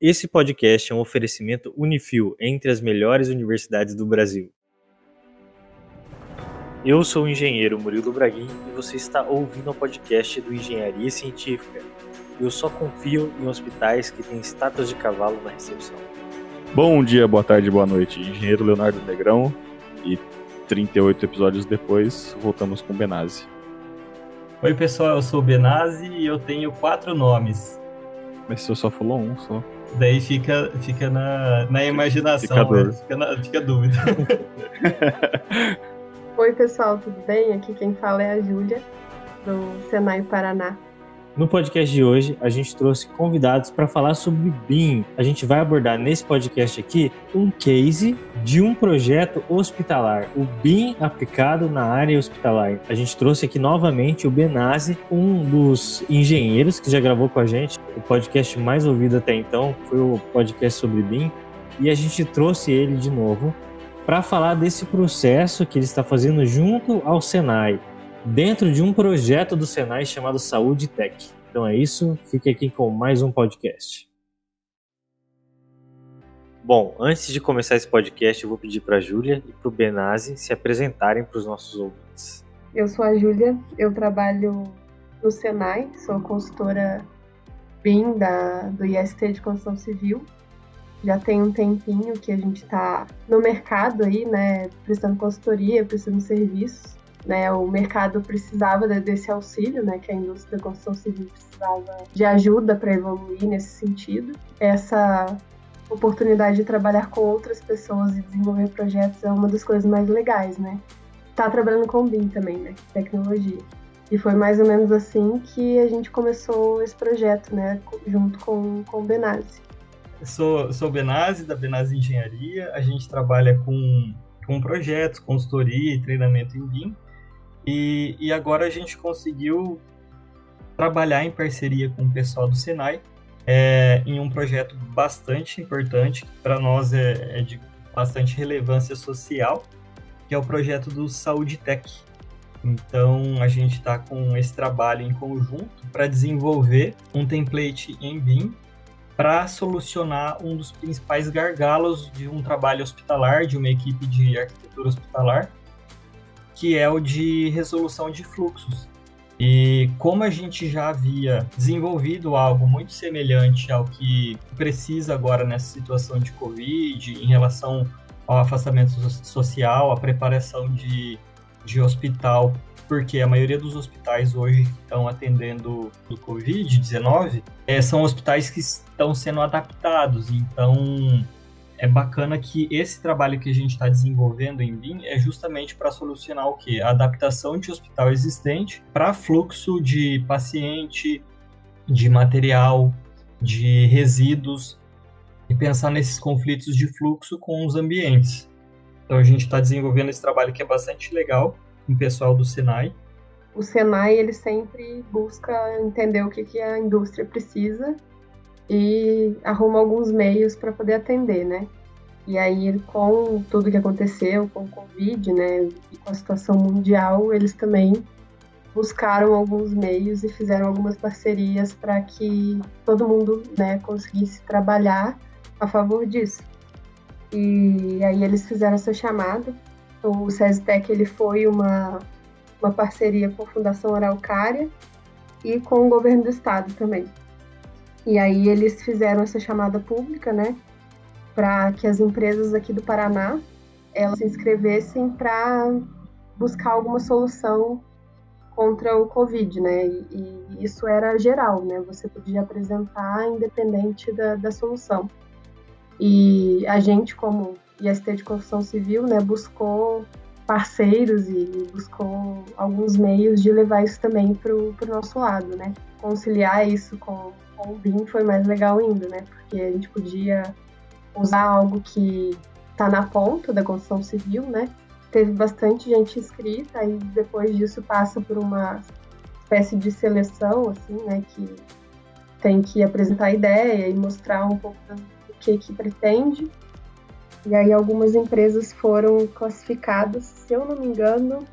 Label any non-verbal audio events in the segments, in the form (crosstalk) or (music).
Esse podcast é um oferecimento Unifil entre as melhores universidades do Brasil. Eu sou o engenheiro Murilo Braguin e você está ouvindo o podcast do Engenharia Científica. Eu só confio em hospitais que têm estátuas de cavalo na recepção. Bom dia, boa tarde, boa noite. Engenheiro Leonardo Negrão e 38 episódios depois, voltamos com Benazzi. Oi, pessoal, eu sou o Benazzi e eu tenho quatro nomes. Mas você só falou um só. Daí fica, fica na, na imaginação, Fica, né? fica, na, fica a dúvida. (laughs) Oi, pessoal, tudo bem? Aqui quem fala é a Júlia, do Senai Paraná. No podcast de hoje, a gente trouxe convidados para falar sobre BIM. A gente vai abordar nesse podcast aqui um case de um projeto hospitalar, o BIM aplicado na área hospitalar. A gente trouxe aqui novamente o Benazzi, um dos engenheiros que já gravou com a gente. O podcast mais ouvido até então foi o podcast sobre BIM. E a gente trouxe ele de novo para falar desse processo que ele está fazendo junto ao Senai dentro de um projeto do Senai chamado Saúde Tech. Então é isso, fique aqui com mais um podcast. Bom, antes de começar esse podcast, eu vou pedir para a Júlia e para o Benazzi se apresentarem para os nossos ouvintes. Eu sou a Júlia, eu trabalho no Senai, sou consultora BIM da, do IST de Construção Civil. Já tem um tempinho que a gente está no mercado aí, né, prestando consultoria, prestando serviços né, o mercado precisava desse auxílio, né, que a indústria da construção civil precisava de ajuda para evoluir nesse sentido. Essa oportunidade de trabalhar com outras pessoas e desenvolver projetos é uma das coisas mais legais, né? Tá trabalhando com BIM também, né, tecnologia. E foi mais ou menos assim que a gente começou esse projeto, né, junto com, com o Benazzi. Sou, sou o Benazzi, da Benazzi Engenharia. A gente trabalha com, com projetos, consultoria e treinamento em BIM. E, e agora a gente conseguiu trabalhar em parceria com o pessoal do Senai é, em um projeto bastante importante, que para nós é, é, de bastante relevância social, que é o projeto do Saúde Tech. Então a gente está com esse trabalho em conjunto para desenvolver um template em BIM para solucionar um dos principais gargalos de um trabalho hospitalar, de uma equipe de arquitetura hospitalar, que é o de resolução de fluxos. E como a gente já havia desenvolvido algo muito semelhante ao que precisa agora nessa situação de Covid, em relação ao afastamento social, a preparação de, de hospital, porque a maioria dos hospitais hoje estão atendendo o Covid-19 é, são hospitais que estão sendo adaptados. Então, é bacana que esse trabalho que a gente está desenvolvendo em BIM é justamente para solucionar o que? A adaptação de hospital existente para fluxo de paciente, de material, de resíduos e pensar nesses conflitos de fluxo com os ambientes. Então a gente está desenvolvendo esse trabalho que é bastante legal com o pessoal do Senai. O Senai ele sempre busca entender o que, que a indústria precisa e arruma alguns meios para poder atender, né? E aí, com tudo que aconteceu, com o Covid, né, e com a situação mundial, eles também buscaram alguns meios e fizeram algumas parcerias para que todo mundo, né, conseguisse trabalhar a favor disso. E aí eles fizeram essa chamada. O SESTEC ele foi uma, uma parceria com a Fundação Araucária e com o governo do estado também. E aí eles fizeram essa chamada pública, né? Para que as empresas aqui do Paraná elas se inscrevessem para buscar alguma solução contra o Covid, né? E, e, isso era geral, né? Você podia apresentar independente da, da solução. E a gente, como IST de construção civil, né, buscou parceiros e buscou alguns meios de levar isso também para o nosso lado, né? Conciliar isso com com o BIM foi mais legal ainda, né? Porque a gente podia usar algo que está na ponta da construção civil, né? Teve bastante gente inscrita e depois disso passa por uma espécie de seleção, assim, né? Que tem que apresentar a ideia e mostrar um pouco do que que pretende. E aí algumas empresas foram classificadas, se eu não me engano,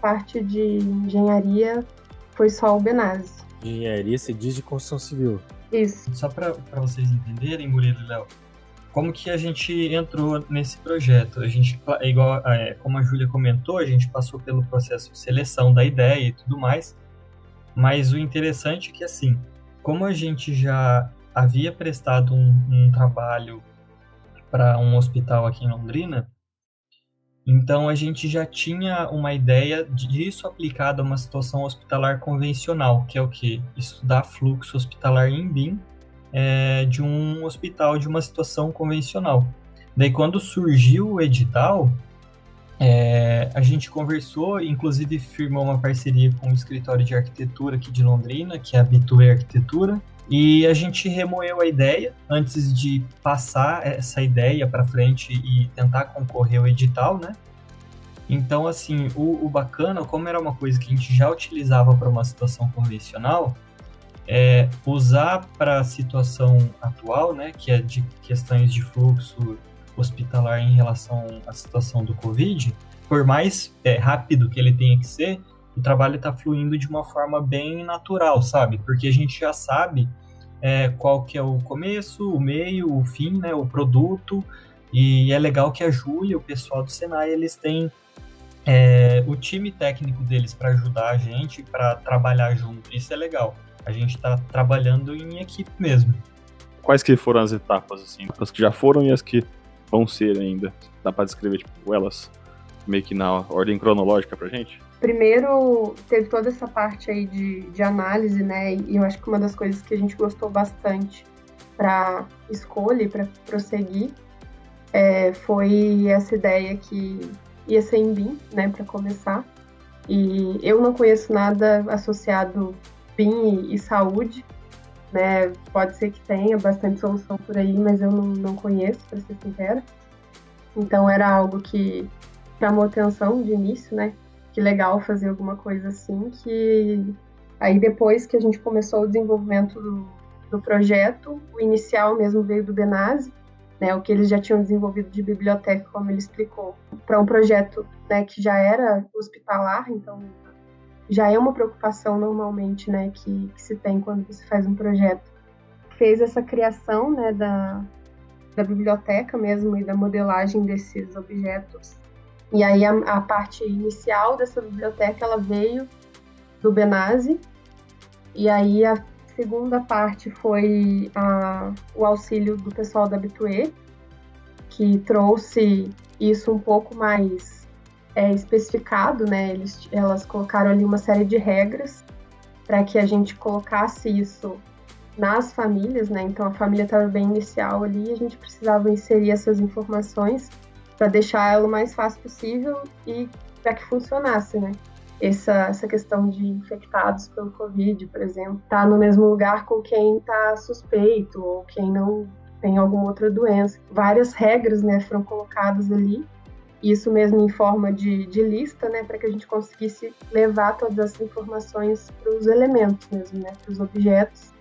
parte de engenharia foi só o Benazzi de engenharia se diz de construção civil. Isso. Só para vocês entenderem, Murilo e Léo, como que a gente entrou nesse projeto? A gente, é igual, é, como a Júlia comentou, a gente passou pelo processo de seleção da ideia e tudo mais, mas o interessante é que, assim, como a gente já havia prestado um, um trabalho para um hospital aqui em Londrina, então a gente já tinha uma ideia disso aplicado a uma situação hospitalar convencional, que é o que? Estudar fluxo hospitalar em BIM é, de um hospital de uma situação convencional. Daí, quando surgiu o edital, é, a gente conversou, inclusive firmou uma parceria com o escritório de arquitetura aqui de Londrina, que é a Bitue Arquitetura, e a gente remoeu a ideia antes de passar essa ideia para frente e tentar concorrer ao edital, né? Então, assim, o, o bacana, como era uma coisa que a gente já utilizava para uma situação convencional, é, usar para a situação atual, né, que é de questões de fluxo hospitalar em relação à situação do Covid, por mais é, rápido que ele tenha que ser, o trabalho está fluindo de uma forma bem natural, sabe? Porque a gente já sabe é, qual que é o começo, o meio, o fim, né, o produto, e é legal que a Júlia, o pessoal do Senai, eles têm é, o time técnico deles para ajudar a gente, para trabalhar junto. Isso é legal a gente está trabalhando em equipe mesmo. Quais que foram as etapas, assim? As que já foram e as que vão ser ainda? Dá para descrever, tipo, elas meio que na ordem cronológica pra gente? Primeiro, teve toda essa parte aí de, de análise, né? E eu acho que uma das coisas que a gente gostou bastante para escolha e para prosseguir é, foi essa ideia que ia ser em BIM, né, para começar. E eu não conheço nada associado PIN e saúde, né? Pode ser que tenha bastante solução por aí, mas eu não, não conheço, para ser sincera. Então era algo que chamou atenção de início, né? Que legal fazer alguma coisa assim, que aí depois que a gente começou o desenvolvimento do, do projeto, o inicial mesmo veio do Benase, né, o que eles já tinham desenvolvido de biblioteca, como ele explicou, para um projeto né, que já era hospitalar, então já é uma preocupação normalmente, né, que, que, se tem quando você faz um projeto. Fez essa criação, né, da, da biblioteca mesmo e da modelagem desses objetos. E aí a, a parte inicial dessa biblioteca, ela veio do Benazzi, e aí a segunda parte foi a, o auxílio do pessoal da Bitue, que trouxe isso um pouco mais é, especificado, né? Eles, elas colocaram ali uma série de regras para que a gente colocasse isso nas famílias, né? Então a família estava bem inicial ali, a gente precisava inserir essas informações para deixar ela o mais fácil possível e para que funcionasse, né? Essa, essa questão de infectados pelo Covid, por exemplo, tá no mesmo lugar com quem está suspeito ou quem não tem alguma outra doença. Várias regras, né, foram colocadas ali isso mesmo em forma de, de lista, né, para que a gente conseguisse levar todas essas informações para os elementos mesmo, né, para os objetos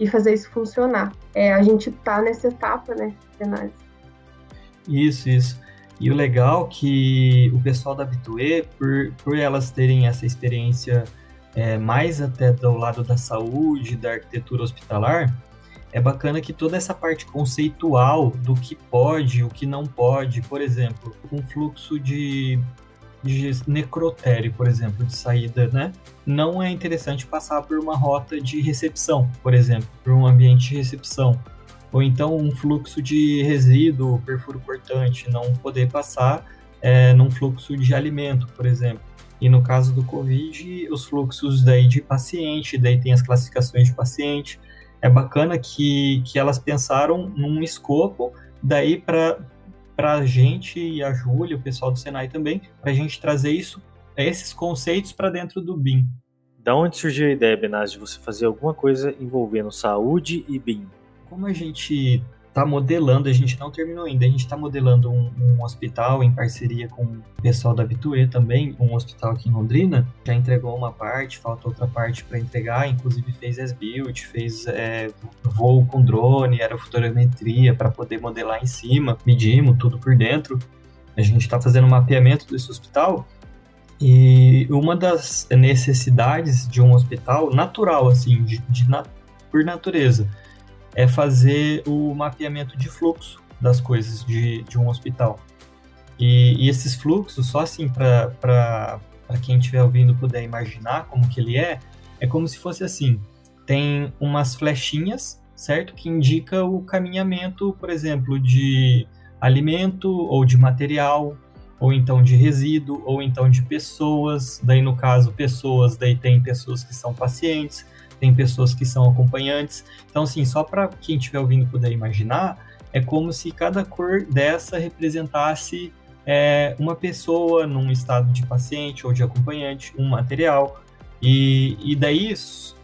e fazer isso funcionar. É, a gente está nessa etapa, né, de. Isso, isso. E o legal é que o pessoal da Bitue, por, por elas terem essa experiência é, mais até do lado da saúde, da arquitetura hospitalar, é bacana que toda essa parte conceitual do que pode, o que não pode, por exemplo, um fluxo de, de necrotério, por exemplo, de saída, né? Não é interessante passar por uma rota de recepção, por exemplo, por um ambiente de recepção. Ou então um fluxo de resíduo, perfuro cortante, não poder passar é, num fluxo de alimento, por exemplo. E no caso do Covid, os fluxos daí de paciente, daí tem as classificações de paciente, é bacana que, que elas pensaram num escopo daí para a gente e a Júlia, o pessoal do Senai também, para a gente trazer isso, esses conceitos para dentro do BIM. Da onde surgiu a ideia, Benaz, de você fazer alguma coisa envolvendo saúde e BIM? Como a gente está modelando, a gente não terminou ainda, a gente está modelando um, um, hospital em parceria com o pessoal da Bitue também, um hospital aqui em Londrina. Já entregou uma parte, falta outra parte para entregar, inclusive fez S-Build, fez é, voo com drone, aerofotogrametria para poder modelar em cima, medimos tudo por dentro. A gente está fazendo um mapeamento desse hospital e uma das necessidades de um hospital natural, assim, de, de por natureza, é fazer o mapeamento de fluxo das coisas de, de um hospital. E, e esses fluxos, só assim para quem estiver ouvindo puder imaginar como que ele é, é como se fosse assim, tem umas flechinhas, certo? Que indica o caminhamento, por exemplo, de alimento ou de material, ou então de resíduo, ou então de pessoas. Daí, no caso, pessoas, daí tem pessoas que são pacientes, tem pessoas que são acompanhantes. Então, assim, só para quem estiver ouvindo puder imaginar, é como se cada cor dessa representasse é, uma pessoa num estado de paciente ou de acompanhante, um material. E, e daí,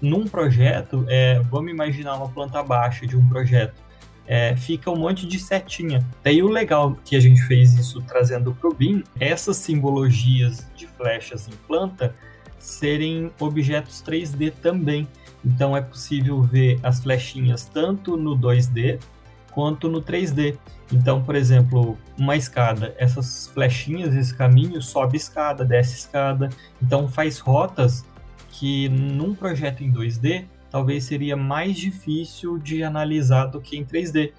num projeto, é, vamos imaginar uma planta baixa de um projeto. É, fica um monte de setinha. Daí o legal que a gente fez isso trazendo para o BIM, essas simbologias de flechas em planta serem objetos 3D também. Então é possível ver as flechinhas tanto no 2D quanto no 3D. Então, por exemplo, uma escada, essas flechinhas, esse caminho sobe escada, desce escada. Então faz rotas que num projeto em 2D talvez seria mais difícil de analisar do que em 3D.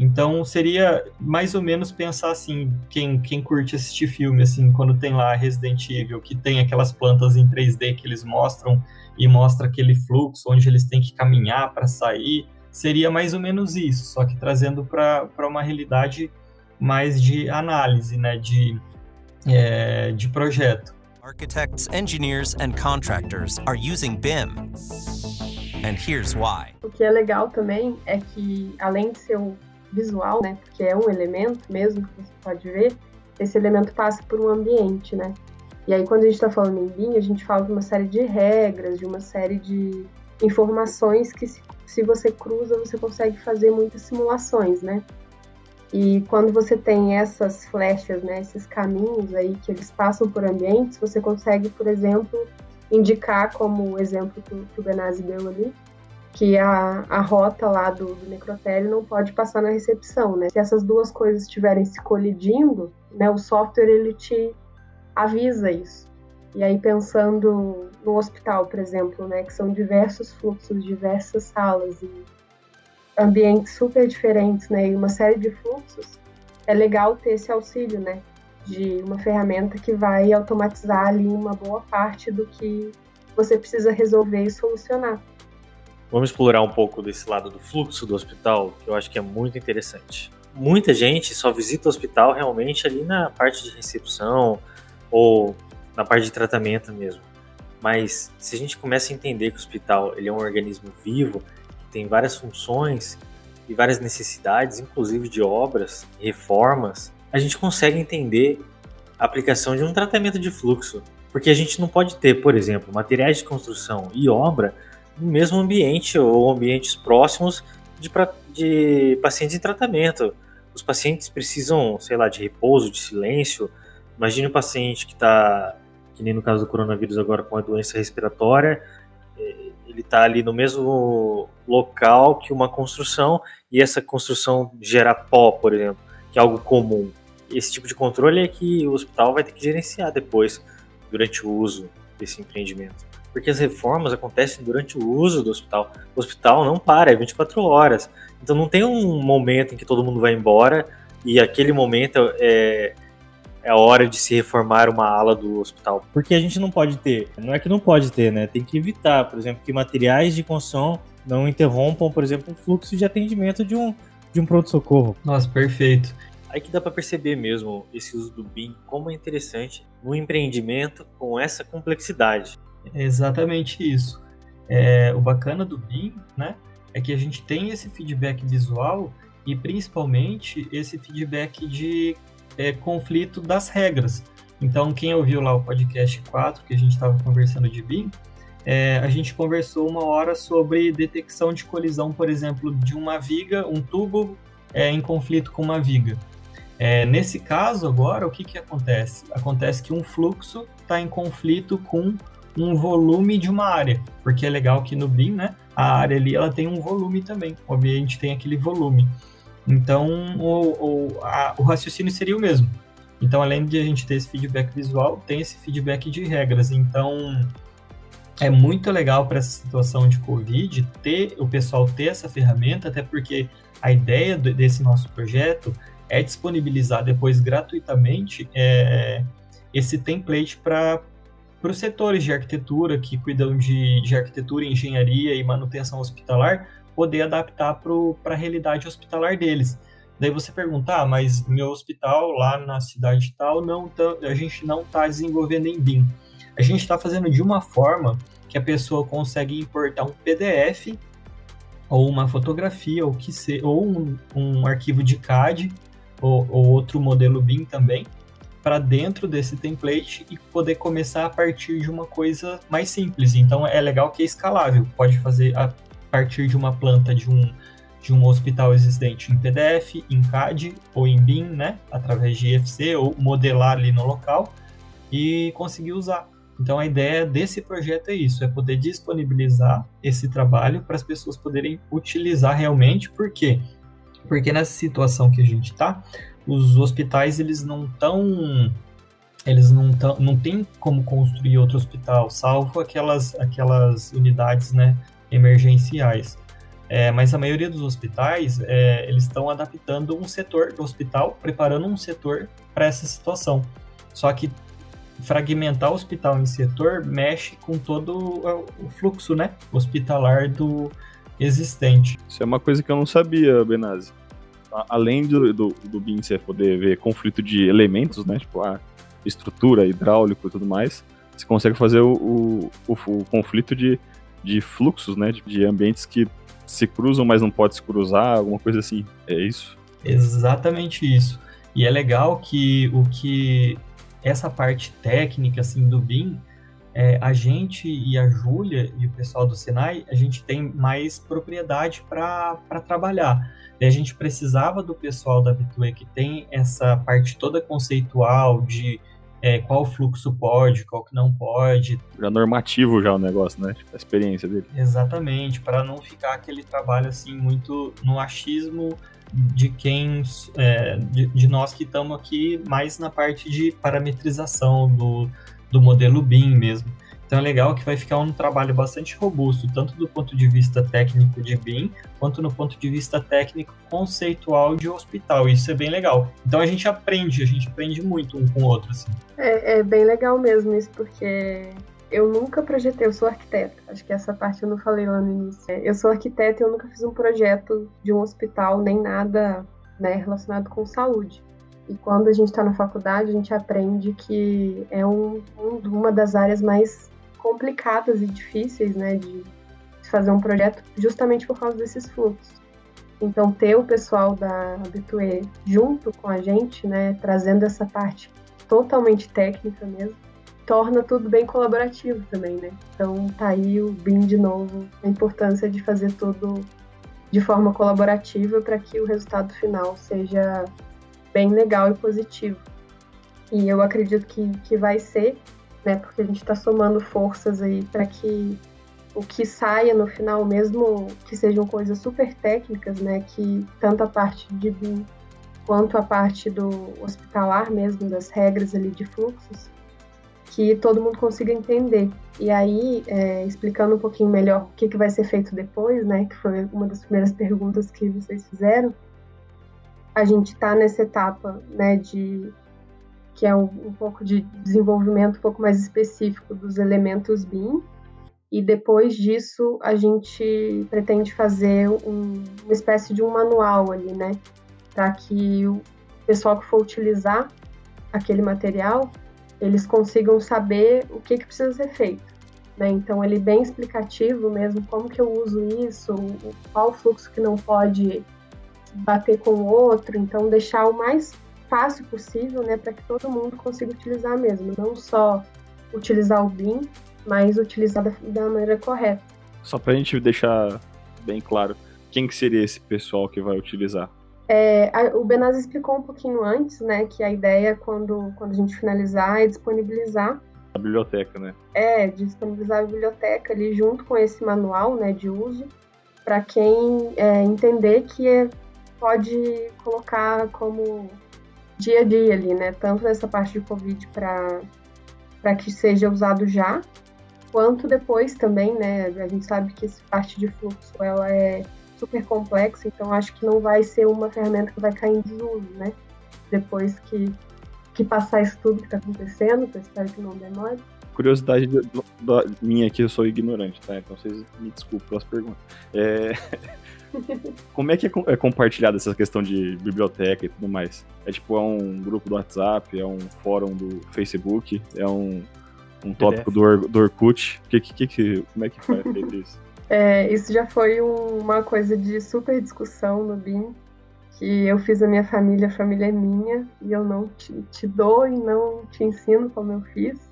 Então seria mais ou menos pensar assim, quem, quem curte assistir filme, assim, quando tem lá Resident Evil, que tem aquelas plantas em 3D que eles mostram e mostra aquele fluxo onde eles têm que caminhar para sair, seria mais ou menos isso, só que trazendo para uma realidade mais de análise, né, de, é, de projeto. Architects, engineers and contractors are using BIM. And here's why. O que é legal também é que além de ser o visual, né, porque é um elemento mesmo que você pode ver, esse elemento passa por um ambiente, né? E aí quando a gente está falando em BIM, a gente fala de uma série de regras, de uma série de informações que se, se você cruza, você consegue fazer muitas simulações, né? E quando você tem essas flechas, né, esses caminhos aí que eles passam por ambientes, você consegue, por exemplo, indicar como o exemplo que, que o Benazzi deu ali, que a, a rota lá do, do necrotério não pode passar na recepção, né? Se essas duas coisas estiverem se colidindo, né, o software ele te avisa isso. E aí pensando no hospital, por exemplo, né, que são diversos fluxos, diversas salas e ambientes super diferentes, né, e uma série de fluxos, é legal ter esse auxílio, né, de uma ferramenta que vai automatizar ali uma boa parte do que você precisa resolver e solucionar. Vamos explorar um pouco desse lado do fluxo do hospital, que eu acho que é muito interessante. Muita gente só visita o hospital realmente ali na parte de recepção ou na parte de tratamento mesmo. Mas se a gente começa a entender que o hospital ele é um organismo vivo, que tem várias funções e várias necessidades, inclusive de obras, reformas, a gente consegue entender a aplicação de um tratamento de fluxo. Porque a gente não pode ter, por exemplo, materiais de construção e obra no mesmo ambiente ou ambientes próximos de, de pacientes em tratamento. Os pacientes precisam, sei lá, de repouso, de silêncio. Imagine um paciente que está, que nem no caso do coronavírus agora, com a doença respiratória, é, ele está ali no mesmo local que uma construção e essa construção gera pó, por exemplo, que é algo comum esse tipo de controle é que o hospital vai ter que gerenciar depois, durante o uso desse empreendimento. Porque as reformas acontecem durante o uso do hospital. O hospital não para, é 24 horas. Então não tem um momento em que todo mundo vai embora e aquele momento é, é a hora de se reformar uma ala do hospital. Porque a gente não pode ter, não é que não pode ter, né? Tem que evitar, por exemplo, que materiais de construção não interrompam, por exemplo, o fluxo de atendimento de um, de um pronto-socorro. Nossa, perfeito. Aí que dá para perceber mesmo esse uso do BIM, como é interessante no empreendimento com essa complexidade. É exatamente isso. É, o bacana do BIM, né, é que a gente tem esse feedback visual e principalmente esse feedback de é, conflito das regras. Então, quem ouviu lá o podcast 4, que a gente estava conversando de BIM, é, a gente conversou uma hora sobre detecção de colisão, por exemplo, de uma viga, um tubo é, em conflito com uma viga. É, nesse caso, agora, o que, que acontece? Acontece que um fluxo está em conflito com um volume de uma área, porque é legal que no BIM, né, a área ali ela tem um volume também, o ambiente tem aquele volume. Então, o, o, a, o raciocínio seria o mesmo. Então, além de a gente ter esse feedback visual, tem esse feedback de regras. Então, é muito legal para essa situação de Covid ter o pessoal ter essa ferramenta, até porque a ideia desse nosso projeto é disponibilizar depois gratuitamente é, esse template para os setores de arquitetura que cuidam de, de arquitetura, engenharia e manutenção hospitalar poder adaptar para a realidade hospitalar deles. Daí você pergunta, ah, mas meu hospital lá na cidade tal, não tá, a gente não está desenvolvendo em BIM. A gente está fazendo de uma forma que a pessoa consegue importar um PDF ou uma fotografia ou que se, ou um, um arquivo de CAD ou, ou outro modelo BIM também para dentro desse template e poder começar a partir de uma coisa mais simples. Então é legal que é escalável, pode fazer a partir de uma planta de um de um hospital existente em PDF, em CAD ou em BIM, né, através de IFC ou modelar ali no local e conseguir usar. Então a ideia desse projeto é isso, é poder disponibilizar esse trabalho para as pessoas poderem utilizar realmente, por quê? Porque nessa situação que a gente está, os hospitais eles não estão eles não tão, não tem como construir outro hospital, salvo aquelas aquelas unidades, né, emergenciais. É, mas a maioria dos hospitais é, eles estão adaptando um setor do hospital, preparando um setor para essa situação. Só que fragmentar o hospital em setor mexe com todo o fluxo né, hospitalar do existente. Isso é uma coisa que eu não sabia, Benazzi. Além do, do, do BIM você poder ver conflito de elementos, né? Tipo, a estrutura, hidráulico e tudo mais, você consegue fazer o, o, o, o conflito de, de fluxos, né? De, de ambientes que se cruzam, mas não pode se cruzar, alguma coisa assim. É isso? Exatamente isso. E é legal que o que essa parte técnica assim do BIM, é, a gente e a Júlia e o pessoal do Senai, a gente tem mais propriedade para trabalhar. E a gente precisava do pessoal da Bitway que tem essa parte toda conceitual de é, qual fluxo pode, qual que não pode. Já normativo já o negócio, né? Tipo, a experiência dele. Exatamente, para não ficar aquele trabalho assim muito no achismo de quem é, de, de, nós que estamos aqui mais na parte de parametrização do, do modelo BIM mesmo. Então é legal que vai ficar um trabalho bastante robusto, tanto do ponto de vista técnico de BIM, quanto no ponto de vista técnico conceitual de hospital. Isso é bem legal. Então a gente aprende, a gente aprende muito um com o outro. Assim. É, é bem legal mesmo isso, porque eu nunca projetei, eu sou arquiteta. Acho que essa parte eu não falei lá no início. É, eu sou arquiteta e eu nunca fiz um projeto de um hospital, nem nada né, relacionado com saúde. E quando a gente está na faculdade, a gente aprende que é um, um, uma das áreas mais complicadas e difíceis né, de, fazer um projeto, justamente por causa desses fluxos. Então, ter o pessoal da Habitué junto com a gente, né, trazendo essa parte totalmente técnica mesmo, torna tudo bem colaborativo também, né? Então tá aí o BIM de novo, a importância de fazer tudo de forma colaborativa para que o resultado final seja bem legal e positivo. E eu acredito que, que vai ser, né? Porque a gente está somando forças aí para que o que saia no final, mesmo que sejam coisas super técnicas, né? Que tanto a parte de BIM quanto a parte do hospitalar mesmo, das regras ali de fluxos, que todo mundo consiga entender. E aí, é, explicando um pouquinho melhor o que, que vai ser feito depois, né, que foi uma das primeiras perguntas que vocês fizeram, a gente está nessa etapa, né, de que é um, um, pouco de desenvolvimento um pouco mais específico dos elementos BIM, e depois disso a gente pretende fazer um, uma espécie de um manual ali, né, para que o pessoal que for utilizar aquele material eles consigam saber o que, que precisa ser feito. Né? Então, ele é bem explicativo mesmo, como que eu uso isso, qual fluxo que não pode bater com o outro, então deixar o mais fácil possível, né, para que todo mundo consiga utilizar mesmo, não só utilizar o BIM, mas utilizar da, da maneira correta. Só para a gente deixar bem claro, quem que seria esse pessoal que vai utilizar? É, a, o Benaz explicou um pouquinho antes, né, que a ideia, quando, quando a gente finalizar, é disponibilizar a biblioteca, né? É, disponibilizar a biblioteca ali junto com esse manual, né, de uso, para quem é, entender que é, pode colocar como dia a dia ali, né, tanto nessa parte de Covid para que seja usado já, quanto depois também, né? A gente sabe que essa parte de fluxo ela é super complexa, então acho que não vai ser uma ferramenta que vai cair em desuso, né? Depois que, que passar isso tudo que está acontecendo, que eu espero que não demore. Curiosidade do, do, minha aqui, eu sou ignorante, tá? Então vocês me desculpem pelas perguntas. É... (laughs) Como é que é, é compartilhada essa questão de biblioteca e tudo mais? É tipo, é um grupo do WhatsApp, é um fórum do Facebook, é um, um tópico do, Or, do Orkut? Que, que, que, como é que foi feito isso? (laughs) É, isso já foi uma coisa de super discussão no BIM, que eu fiz a minha família, a família é minha, e eu não te, te dou e não te ensino como eu fiz,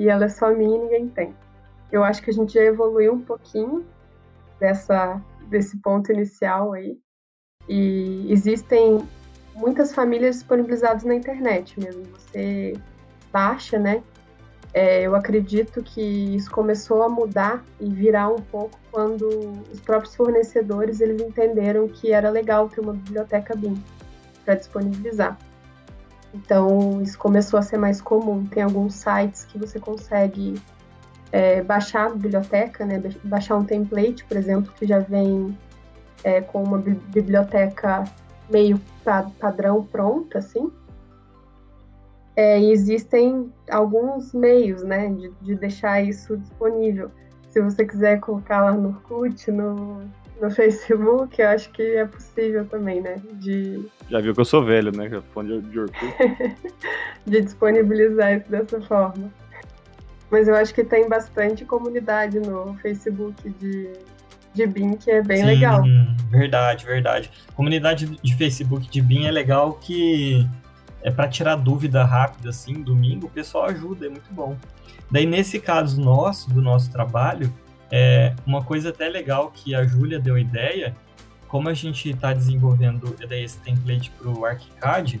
e ela é só minha e ninguém tem. Eu acho que a gente já evoluiu um pouquinho dessa, desse ponto inicial aí, e existem muitas famílias disponibilizadas na internet mesmo. Você baixa, né? É, eu acredito que isso começou a mudar e virar um pouco quando os próprios fornecedores eles entenderam que era legal ter uma biblioteca BIM para disponibilizar. Então isso começou a ser mais comum. Tem alguns sites que você consegue é, baixar a biblioteca, né? baixar um template, por exemplo, que já vem é, com uma biblioteca meio padrão pronta, assim, é, existem alguns meios, né, de, de, deixar isso disponível. Se você quiser colocar lá no Orkut, no, no Facebook, eu acho que é possível também, né, de... Já viu que eu sou velho, né, eu fã de, de Orkut. (laughs) de disponibilizar isso dessa forma. Mas eu acho que tem bastante comunidade no Facebook de, de BIM que é bem Sim, legal. Verdade, verdade. Comunidade de Facebook de BIM é legal que é para tirar dúvida rápida, assim, domingo, o pessoal ajuda, é muito bom. Daí, nesse caso nosso, do nosso trabalho, é uma coisa até legal que a Júlia deu ideia, como a gente está desenvolvendo esse template para o ArchiCAD,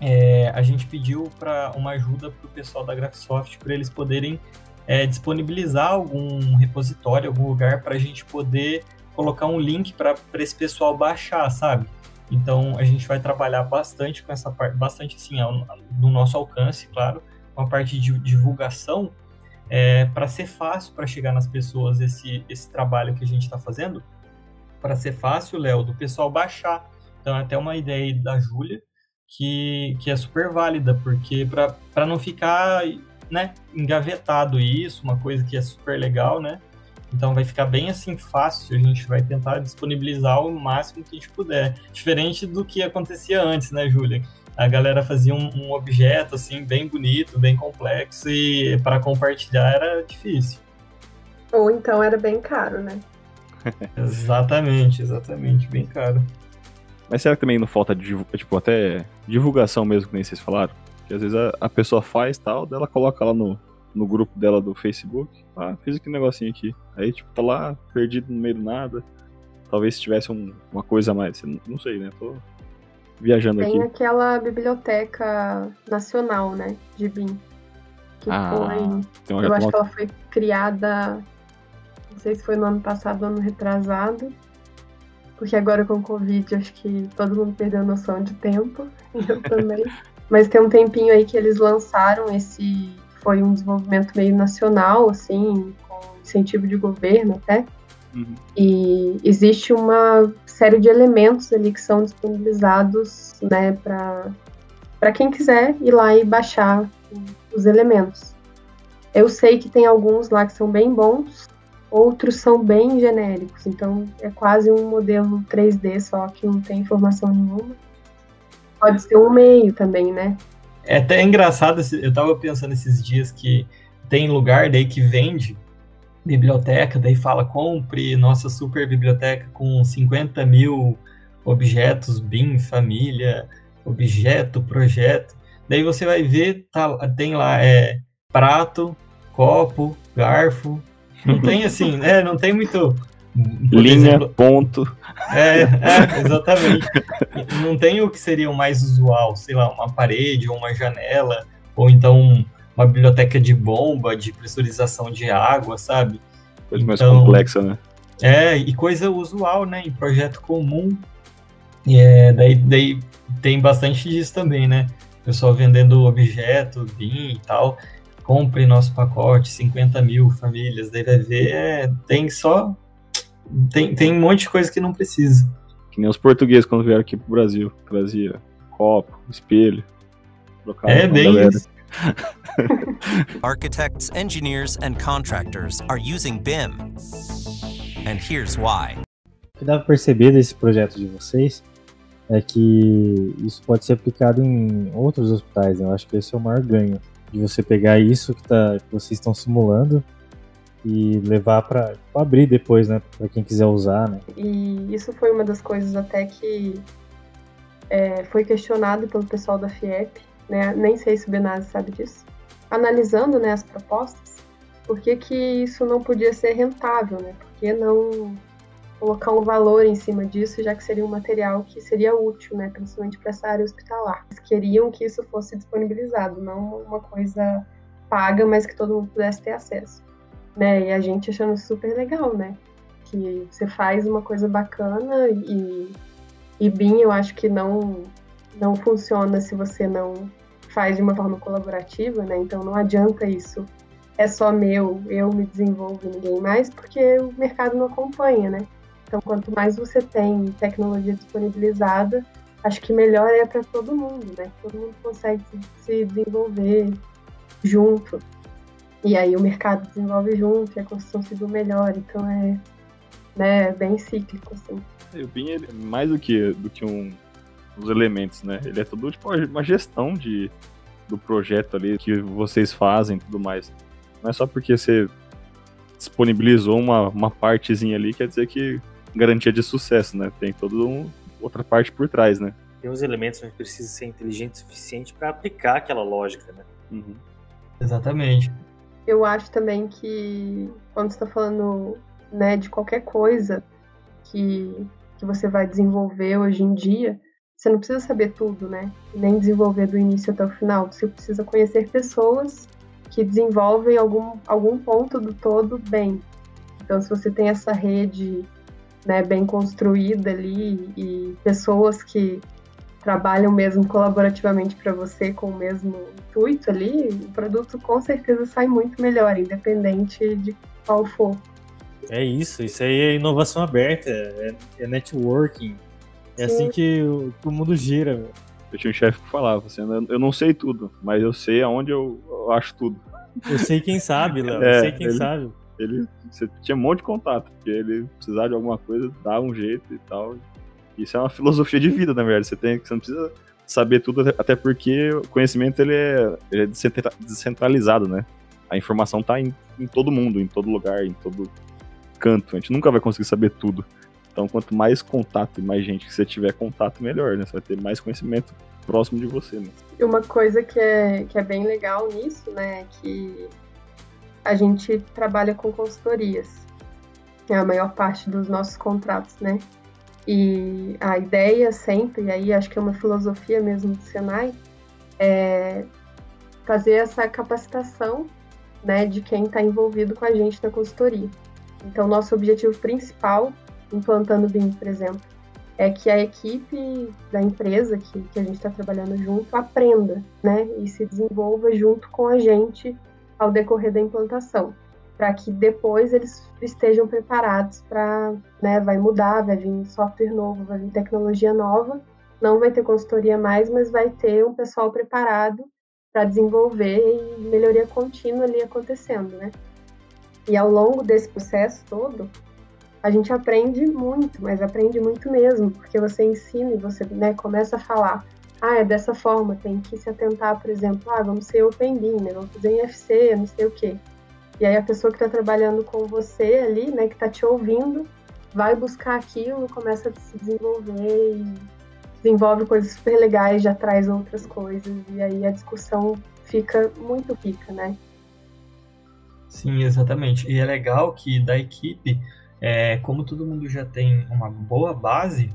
é, a gente pediu para uma ajuda para o pessoal da Graphisoft para eles poderem é, disponibilizar algum repositório, algum lugar para a gente poder colocar um link para esse pessoal baixar, sabe? Então a gente vai trabalhar bastante com essa parte, bastante assim, no nosso alcance, claro, com a parte de divulgação, é, para ser fácil para chegar nas pessoas esse, esse trabalho que a gente está fazendo, para ser fácil, Léo, do pessoal baixar. Então é até uma ideia da Júlia, que, que é super válida, porque para não ficar né, engavetado isso, uma coisa que é super legal, né? Então vai ficar bem assim fácil, a gente vai tentar disponibilizar o máximo que a gente puder. Diferente do que acontecia antes, né, Júlia? A galera fazia um, um objeto assim bem bonito, bem complexo e para compartilhar era difícil. Ou então era bem caro, né? (laughs) exatamente, exatamente, bem caro. Mas será que também não falta tipo até divulgação mesmo que nem vocês falaram? Que às vezes a, a pessoa faz tal, dela coloca lá no, no grupo dela do Facebook. Ah, fiz aquele negocinho aqui. Aí, tipo, tá lá, perdido no meio do nada. Talvez se tivesse um, uma coisa a mais. Não sei, né? Tô viajando Tem aqui. Tem aquela biblioteca nacional, né? De BIM. Que ah, foi. Uma, eu acho uma... que ela foi criada. Não sei se foi no ano passado ou ano retrasado. Porque agora com o Covid, acho que todo mundo perdeu a noção de tempo. (laughs) Eu também. Mas tem um tempinho aí que eles lançaram esse foi um desenvolvimento meio nacional, assim, com incentivo de governo até. Uhum. E existe uma série de elementos ali que são disponibilizados, né, para quem quiser ir lá e baixar os elementos. Eu sei que tem alguns lá que são bem bons, outros são bem genéricos, então é quase um modelo 3D só que não tem informação nenhuma. Pode ser um meio também, né? É até engraçado, eu tava pensando esses dias que tem lugar daí que vende biblioteca, daí fala compre nossa super biblioteca com 50 mil objetos, BIM, família, objeto, projeto. Daí você vai ver, tá, tem lá é, prato, copo, garfo. Não (laughs) tem assim, né? Não tem muito Linha, exemplo, ponto. É, é, exatamente. Não tem o que seria o mais usual, sei lá, uma parede ou uma janela, ou então uma biblioteca de bomba, de pressurização de água, sabe? Coisa então, mais complexa, né? É, e coisa usual, né? Em projeto comum. E é, daí, daí tem bastante disso também, né? Pessoal vendendo objeto, BIM e tal compre nosso pacote, 50 mil famílias, daí vai ver, é, tem só. Tem, tem um monte de coisa que não precisa. Que nem os portugueses quando vieram aqui pro Brasil. Trazia copo, espelho. É bem isso. (laughs) Architects, engineers, and contractors are using BIM. And here's why. O que dá para perceber desse projeto de vocês é que isso pode ser aplicado em outros hospitais. Né? Eu acho que esse é o maior ganho de você pegar isso que, tá, que vocês estão simulando e levar para tipo, abrir depois, né, para quem quiser usar, né? E isso foi uma das coisas até que é, foi questionado pelo pessoal da FIEP, né? Nem sei se o Benazzi sabe disso. Analisando, né, as propostas, por que, que isso não podia ser rentável, né? Por que não colocar um valor em cima disso, já que seria um material que seria útil, né, principalmente para essa área hospitalar. Eles queriam que isso fosse disponibilizado, não uma coisa paga, mas que todo mundo pudesse ter acesso. Né? E a gente achando super legal, né? Que você faz uma coisa bacana e, e BIM eu acho que não, não funciona se você não faz de uma forma colaborativa, né? Então não adianta isso. É só meu, eu me desenvolvo e ninguém mais, porque o mercado não acompanha, né? Então, quanto mais você tem tecnologia disponibilizada, acho que melhor é para todo mundo, né? Todo mundo consegue se desenvolver junto. E aí o mercado desenvolve junto e a construção civil melhor. Então é né, bem cíclico, assim. É mais do que, do que um, os elementos, né? Ele é tudo tipo uma gestão de, do projeto ali que vocês fazem e tudo mais. Não é só porque você disponibilizou uma, uma partezinha ali, quer dizer que garantia de sucesso, né? Tem toda um, outra parte por trás, né? Tem uns elementos que precisa ser inteligente o suficiente para aplicar aquela lógica, né? Uhum. Exatamente. Eu acho também que quando você está falando né, de qualquer coisa que, que você vai desenvolver hoje em dia, você não precisa saber tudo, né? Nem desenvolver do início até o final. Você precisa conhecer pessoas que desenvolvem algum, algum ponto do todo bem. Então, se você tem essa rede né, bem construída ali e pessoas que trabalham mesmo colaborativamente para você com o mesmo intuito ali, o produto com certeza sai muito melhor, independente de qual for. É isso, isso aí é inovação aberta, é, é networking. É assim Sim. que o, que o, mundo gira. Eu tinha um chefe que falava assim, eu não sei tudo, mas eu sei aonde eu, eu acho tudo. Eu sei quem sabe, Léo, é, eu sei quem ele, sabe. Ele você tinha um monte de contato, porque ele precisar de alguma coisa, dá um jeito e tal. Isso é uma filosofia de vida, na verdade. Você tem você não precisa saber tudo, até porque o conhecimento ele é, ele é descentralizado, né? A informação está em, em todo mundo, em todo lugar, em todo canto. A gente nunca vai conseguir saber tudo. Então, quanto mais contato e mais gente que você tiver contato, melhor, né? Você vai ter mais conhecimento próximo de você, né? E uma coisa que é, que é bem legal nisso, né, é que a gente trabalha com consultorias. É a maior parte dos nossos contratos, né? E a ideia sempre, e aí acho que é uma filosofia mesmo do Senai, é fazer essa capacitação né, de quem está envolvido com a gente na consultoria. Então, nosso objetivo principal, implantando o BIM, por exemplo, é que a equipe da empresa que, que a gente está trabalhando junto aprenda né, e se desenvolva junto com a gente ao decorrer da implantação, para que depois eles estejam preparados para, né, vai mudar, vai vir software novo, vai vir tecnologia nova, não vai ter consultoria mais, mas vai ter um pessoal preparado para desenvolver e melhoria contínua ali acontecendo, né? E ao longo desse processo todo, a gente aprende muito, mas aprende muito mesmo, porque você ensina e você né, começa a falar ah, é dessa forma, tem que se atentar, por exemplo, ah, vamos ser Open BIM, né? vamos fazer em FC, não sei o quê. E aí a pessoa que está trabalhando com você ali, né, que está te ouvindo, vai buscar aquilo, começa a se desenvolver e desenvolve coisas super legais, já traz outras coisas, e aí a discussão fica muito rica, né? Sim, exatamente. E é legal que da equipe, é, como todo mundo já tem uma boa base,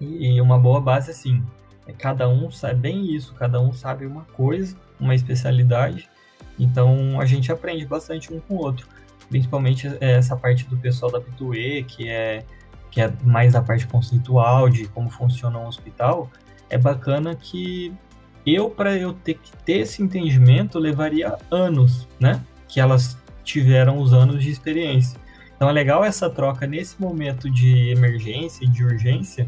e uma boa base assim, é, cada um sabe bem isso, cada um sabe uma coisa, uma especialidade. Então a gente aprende bastante um com o outro. Principalmente é, essa parte do pessoal da P2E, que é, que é mais a parte conceitual de como funciona um hospital. É bacana que eu, para eu ter que ter esse entendimento, levaria anos, né? Que elas tiveram os anos de experiência. Então é legal essa troca nesse momento de emergência e de urgência,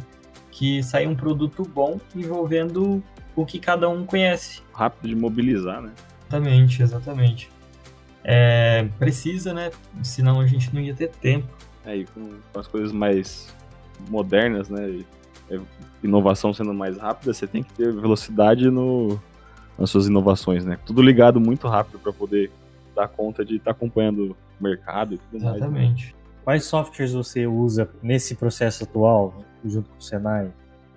que sai um produto bom envolvendo o que cada um conhece. Rápido de mobilizar, né? Exatamente, exatamente. É, precisa, né? Senão a gente não ia ter tempo. É, e com as coisas mais modernas, né? É, inovação sendo mais rápida, você tem que ter velocidade no, nas suas inovações, né? Tudo ligado muito rápido para poder dar conta de estar tá acompanhando mercado e tudo Exatamente. mais. Exatamente. Né? Quais softwares você usa nesse processo atual, junto com o Senai?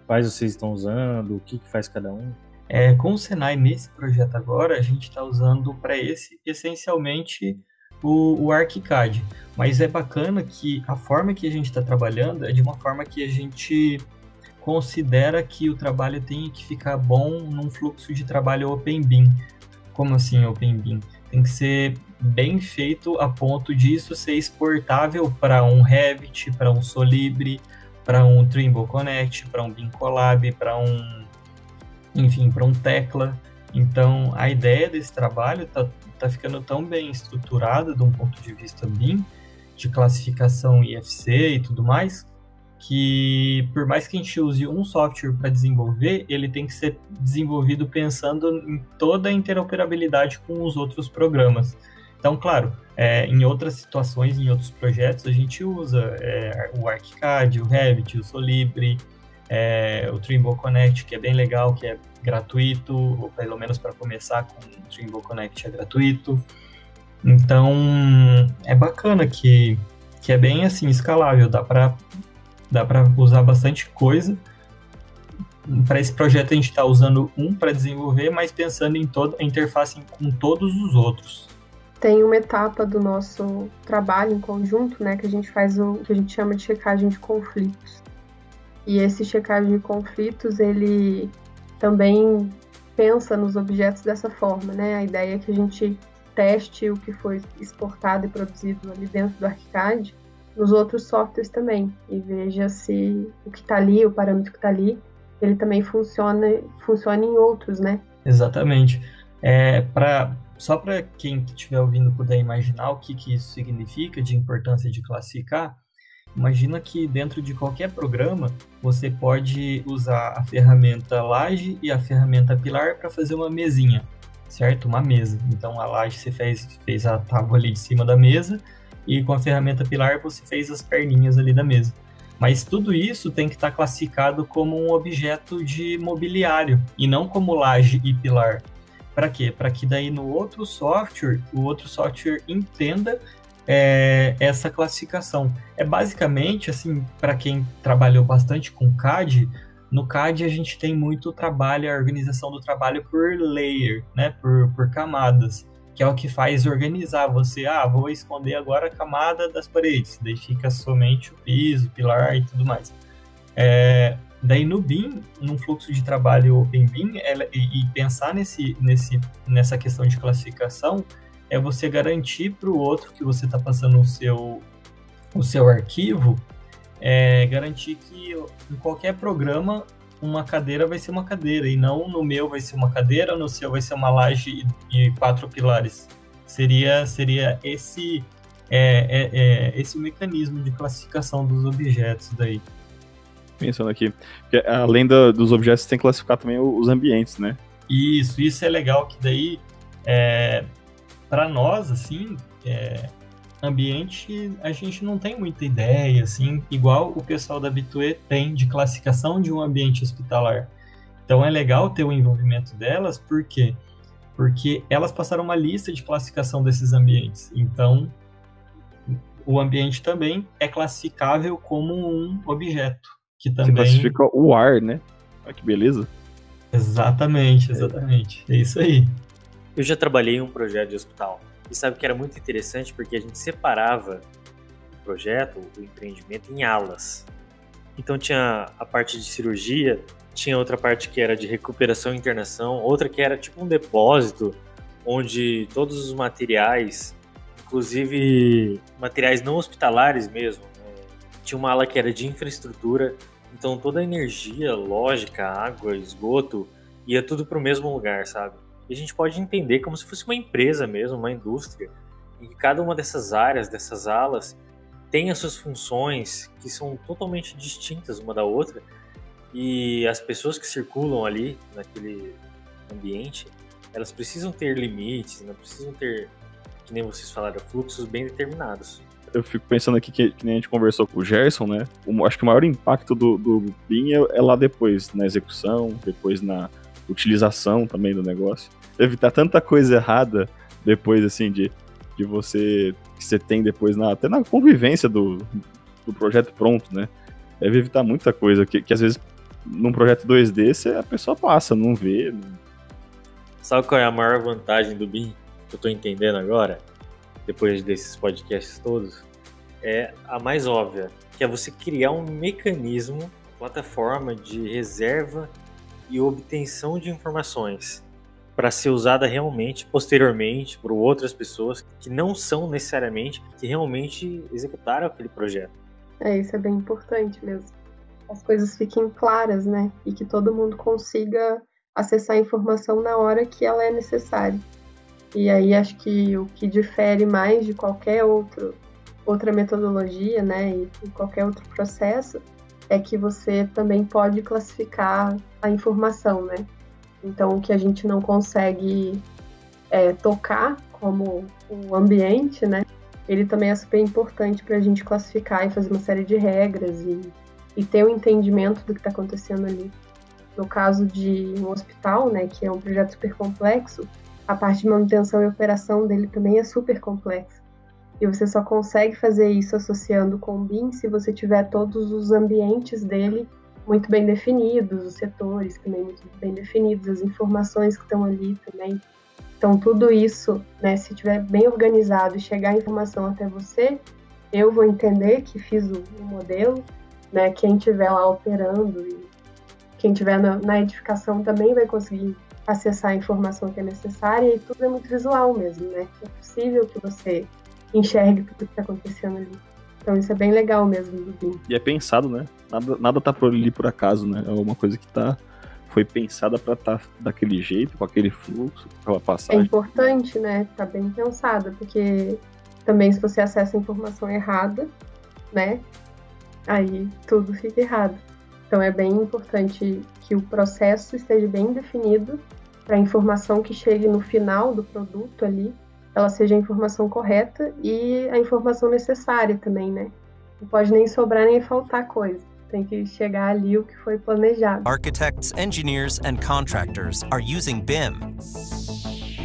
Quais vocês estão usando? O que, que faz cada um? É, com o Senai, nesse projeto agora, a gente está usando para esse, essencialmente, o, o ArchiCAD. Mas é bacana que a forma que a gente está trabalhando é de uma forma que a gente considera que o trabalho tem que ficar bom num fluxo de trabalho Open Beam. Como assim Open Beam? Tem que ser bem feito a ponto disso ser exportável para um Revit, para um Solibre, para um Trimble Connect, para um Beam Collab, para um enfim, para um tecla. Então, a ideia desse trabalho está tá ficando tão bem estruturada de um ponto de vista BIM, de classificação IFC e tudo mais, que por mais que a gente use um software para desenvolver, ele tem que ser desenvolvido pensando em toda a interoperabilidade com os outros programas. Então, claro, é, em outras situações, em outros projetos, a gente usa é, o ArchiCAD, o Revit, o Solibre, é, o Trimble Connect, que é bem legal, que é gratuito, ou pelo menos para começar com o Trimble Connect é gratuito. Então, é bacana que, que é bem assim, escalável, dá para dá usar bastante coisa. Para esse projeto a gente está usando um para desenvolver, mas pensando em toda a interface com todos os outros. Tem uma etapa do nosso trabalho em conjunto, né, que a gente faz o que a gente chama de checagem de conflitos. E esse checagem de conflitos, ele também pensa nos objetos dessa forma, né? A ideia é que a gente teste o que foi exportado e produzido ali dentro do ArchiCAD nos outros softwares também e veja se o que está ali, o parâmetro que está ali, ele também funciona, funciona em outros, né? Exatamente. É, pra, só para quem estiver ouvindo puder imaginar o que, que isso significa de importância de classificar, Imagina que dentro de qualquer programa você pode usar a ferramenta laje e a ferramenta pilar para fazer uma mesinha, certo? Uma mesa. Então a laje você fez, fez a tábua ali de cima da mesa e com a ferramenta pilar você fez as perninhas ali da mesa. Mas tudo isso tem que estar tá classificado como um objeto de mobiliário e não como laje e pilar. Para quê? Para que daí no outro software, o outro software entenda é, essa classificação. É basicamente, assim, para quem trabalhou bastante com CAD, no CAD a gente tem muito trabalho, a organização do trabalho por layer, né, por, por camadas, que é o que faz organizar você. Ah, vou esconder agora a camada das paredes, daí fica somente o piso, pilar e tudo mais. É, daí no BIM, num fluxo de trabalho Open BIM, e, e pensar nesse, nesse, nessa questão de classificação, é você garantir para o outro que você está passando o seu, o seu arquivo, é garantir que em qualquer programa uma cadeira vai ser uma cadeira, e não no meu vai ser uma cadeira, no seu vai ser uma laje e, quatro pilares. Seria, seria esse, é, é, é, esse mecanismo de classificação dos objetos daí. Pensando aqui, porque além da, dos objetos, tem que classificar também os ambientes, né? Isso, isso é legal, que daí é, para nós, assim, é, ambiente, a gente não tem muita ideia, assim, igual o pessoal da Bitue tem de classificação de um ambiente hospitalar. Então é legal ter o envolvimento delas, por quê? Porque elas passaram uma lista de classificação desses ambientes. Então, o ambiente também é classificável como um objeto. Que também... Você classifica o ar, né? Olha que beleza. Exatamente, exatamente. É isso aí. Eu já trabalhei em um projeto de hospital e sabe que era muito interessante porque a gente separava o projeto, o empreendimento em alas. Então tinha a parte de cirurgia, tinha outra parte que era de recuperação e internação, outra que era tipo um depósito onde todos os materiais, inclusive materiais não hospitalares mesmo, né? tinha uma ala que era de infraestrutura, então toda a energia, lógica, água, esgoto ia tudo para o mesmo lugar, sabe? E a gente pode entender como se fosse uma empresa mesmo, uma indústria, em cada uma dessas áreas, dessas alas, tem as suas funções que são totalmente distintas uma da outra e as pessoas que circulam ali naquele ambiente, elas precisam ter limites, não precisam ter, que nem vocês falaram, fluxos bem determinados. Eu fico pensando aqui que, que nem a gente conversou com o Gerson, né? O, acho que o maior impacto do, do BIM é, é lá depois, na execução, depois na utilização também do negócio. Evitar tanta coisa errada depois, assim, de, de você que você tem depois, na, até na convivência do, do projeto pronto, né? Deve evitar muita coisa que, que às vezes num projeto 2D você, a pessoa passa, não vê. Não... Sabe qual é a maior vantagem do BIM que eu tô entendendo agora? Depois desses podcasts todos? É a mais óbvia, que é você criar um mecanismo, plataforma de reserva e obtenção de informações para ser usada realmente posteriormente por outras pessoas que não são necessariamente que realmente executaram aquele projeto. É, isso é bem importante mesmo. As coisas fiquem claras, né? E que todo mundo consiga acessar a informação na hora que ela é necessária. E aí acho que o que difere mais de qualquer outro, outra metodologia, né, e qualquer outro processo, é que você também pode classificar a informação, né? Então, o que a gente não consegue é, tocar, como o ambiente, né? Ele também é super importante para a gente classificar e fazer uma série de regras e, e ter o um entendimento do que está acontecendo ali. No caso de um hospital, né, que é um projeto super complexo, a parte de manutenção e operação dele também é super complexa. E você só consegue fazer isso associando com o BIM se você tiver todos os ambientes dele muito bem definidos, os setores também muito bem definidos, as informações que estão ali também. Então, tudo isso, né, se estiver bem organizado e chegar a informação até você, eu vou entender que fiz o, modelo, né, quem estiver lá operando e quem estiver na, na, edificação também vai conseguir acessar a informação que é necessária e tudo é muito visual mesmo, né? É possível que você enxergue tudo que está acontecendo ali. Então isso é bem legal mesmo do BIM. E é pensado, né? Nada, nada tá por ali por acaso, né? É uma coisa que tá foi pensada para estar tá daquele jeito, com aquele fluxo, aquela passagem. É importante, né? Tá bem pensada, porque também se você acessa a informação errada, né? Aí tudo fica errado. Então é bem importante que o processo esteja bem definido para a informação que chegue no final do produto ali ela seja a informação correta e a informação necessária também, né? Não pode nem sobrar nem faltar coisa. Tem que chegar ali o que foi planejado. Architects, engineers and contractors are using BIM.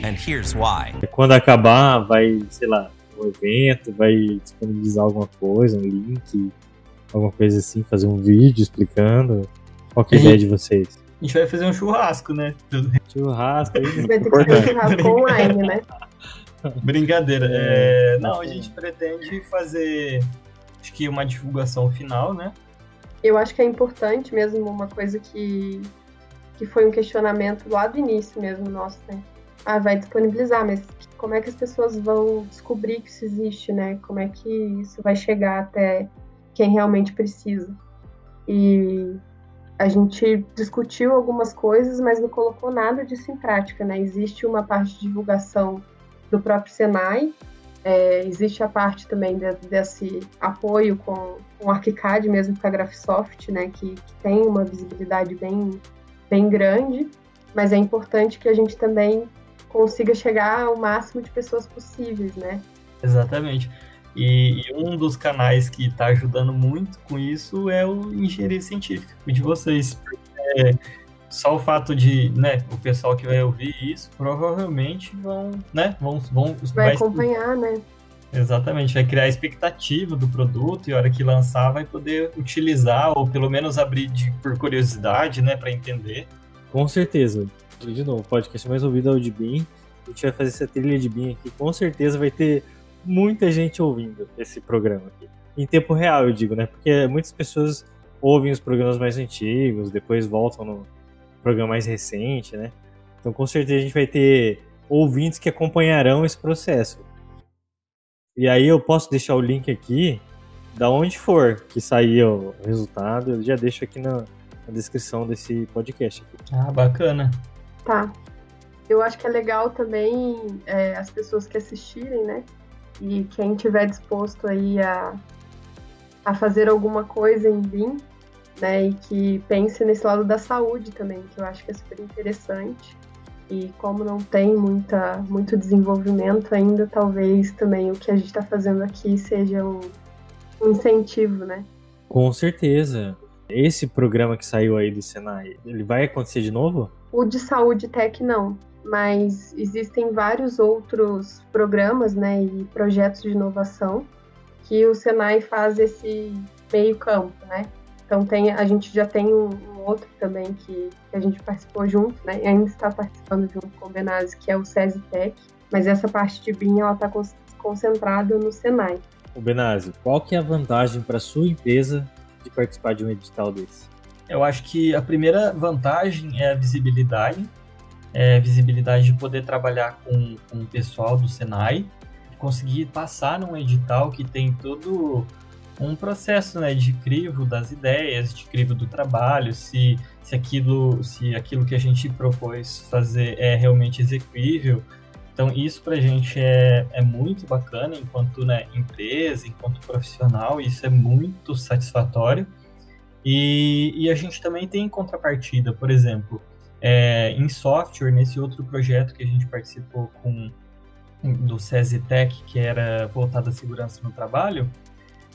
And here's why. Quando acabar, vai, sei lá, o evento, vai disponibilizar alguma coisa, um link, alguma coisa assim, fazer um vídeo explicando. Qual que é a ideia de vocês? A gente vai fazer um churrasco, né? Churrasco. Aí, vai ter que fazer um churrasco online, né? (laughs) Brincadeira. É, não, a gente pretende fazer, acho que uma divulgação final, né? Eu acho que é importante mesmo uma coisa que, que foi um questionamento lá do início mesmo nosso, né? Ah, vai disponibilizar, mas como é que as pessoas vão descobrir que isso existe, né? Como é que isso vai chegar até quem realmente precisa? E a gente discutiu algumas coisas, mas não colocou nada disso em prática, né? Existe uma parte de divulgação do próprio Senai. É, existe a parte também de, desse apoio com, com o ArchiCAD mesmo com a Graphisoft, né, que, que, tem uma visibilidade bem, bem grande, mas é importante que a gente também consiga chegar ao máximo de pessoas possíveis, né? Exatamente. E, e um dos canais que está ajudando muito com isso é o Engenharia Científica, de vocês. É, só o fato de, né, o pessoal que vai ouvir isso provavelmente vão, né, vão, vão vai, vai acompanhar, né? Exatamente, vai criar a expectativa do produto e a hora que lançar vai poder utilizar ou pelo menos abrir de, por curiosidade, né, para entender. Com certeza. De novo, o podcast mais ouvido é o de BIM. A gente vai fazer essa trilha de BIM aqui. Com certeza vai ter muita gente ouvindo esse programa aqui. Em tempo real, eu digo, né? Porque muitas pessoas ouvem os programas mais antigos, depois voltam no, programa mais recente, né? Então com certeza a gente vai ter ouvintes que acompanharão esse processo. E aí eu posso deixar o link aqui da onde for que sair o resultado, eu já deixo aqui na, na descrição desse podcast aqui. Ah, bacana. Tá. Eu acho que é legal também é, as pessoas que assistirem, né? E quem tiver disposto aí a, a fazer alguma coisa em BIM, né? E que pense nesse lado da saúde também, que eu acho que é super interessante. E como não tem muita, muito desenvolvimento ainda, talvez também o que a gente está fazendo aqui seja um, um incentivo, né? Com certeza. Esse programa que saiu aí do Senai, ele vai acontecer de novo? O de saúde tech não, mas existem vários outros programas, né, e projetos de inovação que o Senai faz esse meio campo, né? Então tem, a gente já tem um, um outro também que, que, a gente participou junto, né? E ainda está participando junto com o Benazzi, que é o SESI Mas essa parte de BIM ela está concentrada no Senai. O Benazzi, qual que é a vantagem para sua empresa de participar de um edital desse? Eu acho que a primeira vantagem é a visibilidade, é a visibilidade de poder trabalhar com, com o pessoal do Senai, conseguir passar num edital que tem todo um processo né, de crivo das ideias, de crivo do trabalho, se, se, aquilo, se aquilo que a gente propôs fazer é realmente execuível. Então, isso para a gente é, é muito bacana enquanto né, empresa, enquanto profissional, isso é muito satisfatório. E, e a gente também tem contrapartida, por exemplo, é, em software, nesse outro projeto que a gente participou com do SESI-Tech, que era voltado à segurança no trabalho,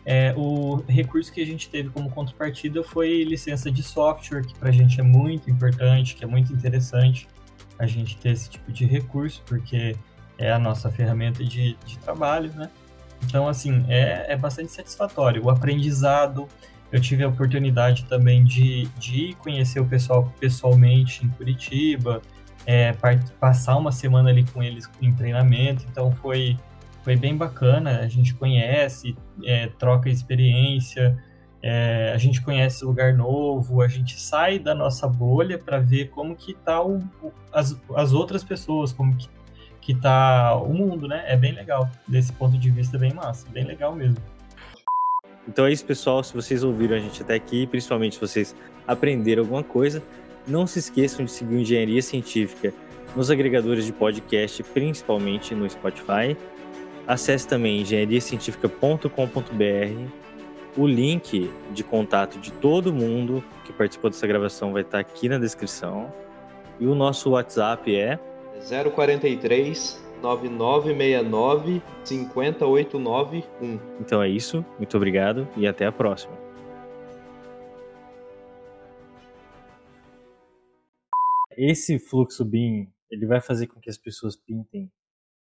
é, o recurso que a gente teve como contrapartida foi licença de software, que para a gente é muito importante, que é muito interessante a gente ter esse tipo de recurso, porque é a nossa ferramenta de, de trabalho, né? Então, assim, é, é bastante satisfatório. O aprendizado, eu tive a oportunidade também de, de conhecer o pessoal pessoalmente em Curitiba, é, passar uma semana ali com eles em treinamento, então foi foi bem bacana. A gente conhece, é, troca experiência, é, a gente conhece lugar novo, a gente sai da nossa bolha para ver como que tá o, as, as outras pessoas, como que, que tá o mundo, né? É bem legal. Desse ponto de vista, bem massa, bem legal mesmo. Então é isso, pessoal. Se vocês ouviram a gente até aqui, principalmente se vocês aprenderam alguma coisa, não se esqueçam de seguir Engenharia Científica nos agregadores de podcast, principalmente no Spotify Acesse também engenhariacientifica.com.br. O link de contato de todo mundo que participou dessa gravação vai estar aqui na descrição. E o nosso WhatsApp é 043 9969 50891. Então é isso, muito obrigado e até a próxima. Esse fluxo BIM, ele vai fazer com que as pessoas pintem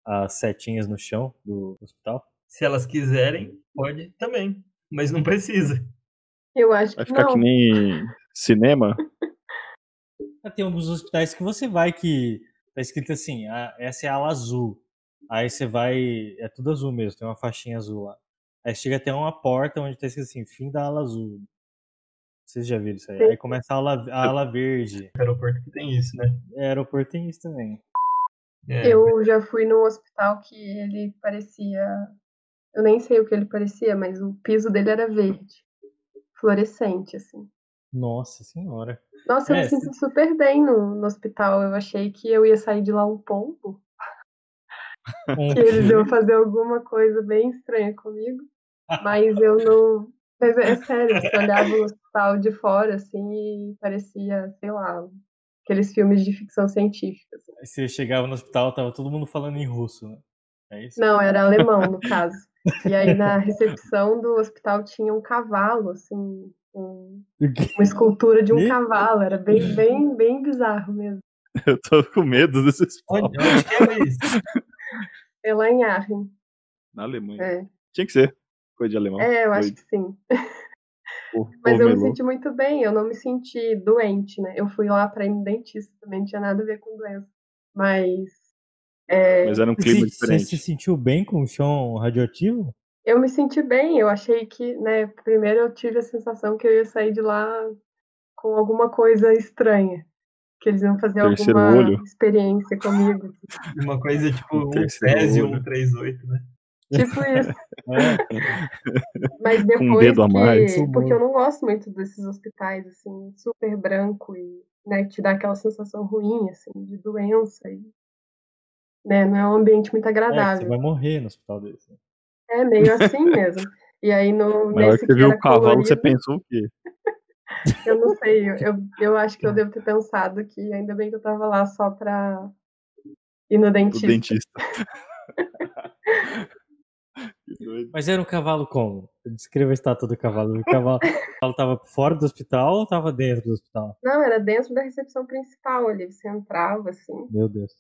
as setinhas no chão do hospital? Se elas quiserem, pode também, mas não precisa. Eu acho que Vai ficar não. que nem cinema? Ah, Tem alguns hospitais que você vai que tá escrito assim, ah, essa é a ala azul. Aí você vai, é tudo azul mesmo, tem uma faixinha azul lá. Aí chega até uma porta onde tá escrito assim, fim da ala azul. Vocês já viram isso aí? Aí começa a ala, a ala verde. aeroporto que tem isso, né? É, aeroporto tem isso também. É, Eu já fui num hospital que ele parecia. Eu nem sei o que ele parecia, mas o piso dele era verde. Fluorescente, assim. Nossa senhora. Nossa, eu É, me senti super bem no, no hospital. Eu achei que eu ia sair de lá um pombo. (laughs) Que eles iam fazer alguma coisa bem estranha comigo. Mas (laughs) eu não. Mas é sério, você olhava o hospital de fora, assim, e parecia, sei lá, aqueles filmes de ficção científica. assim. Aí você chegava no hospital, tava todo mundo falando em russo, né? É isso? Não, era alemão, no caso. E aí na recepção do hospital tinha um cavalo, assim, um- uma escultura de um cavalo. Era bem, bem, bem bizarro mesmo. Eu tô com medo desse hospital. Onde, é isso? É lá em Aachen. Na Alemanha. É, Tinha que ser. Coisa de alemão. é eu acho Doido. que sim. Mas eu me senti muito bem, eu não me senti doente, né? Eu fui lá pra ir no dentista também, não tinha nada a ver com doença. Mas é, Mas era um Você clima se- Você se diferente. sentiu bem com o chão radioativo? eu me senti bem, eu achei que, né, primeiro eu tive a sensação que eu ia sair de lá com alguma coisa estranha. Que eles iam fazer Terceiro alguma olho. experiência comigo. Uma coisa tipo Um Césio olho. 138, né? Tipo isso. (laughs) É. Mas Com um depois dedo a mais. que... Porque eu não gosto muito desses hospitais, assim, super branco e, né, que te dá aquela sensação ruim, assim, de doença e... Né, não é um ambiente muito É, que você agradável. vai morrer no hospital desse. né? É meio assim mesmo. E aí no, (laughs) hora nesse que você viu o cavalo, você colorido, pensou o quê? (laughs) Eu não sei, eu, eu acho que eu devo ter pensado que ainda bem que eu tava lá só pra ir no O dentista. Mas era um cavalo como? Descreva a estátua do cavalo. O cavalo, o cavalo tava fora do hospital ou tava dentro do hospital? Não, era dentro da recepção principal ali, você entrava assim. Meu Deus.